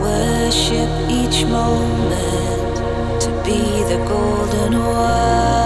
worship each moment to be the golden one.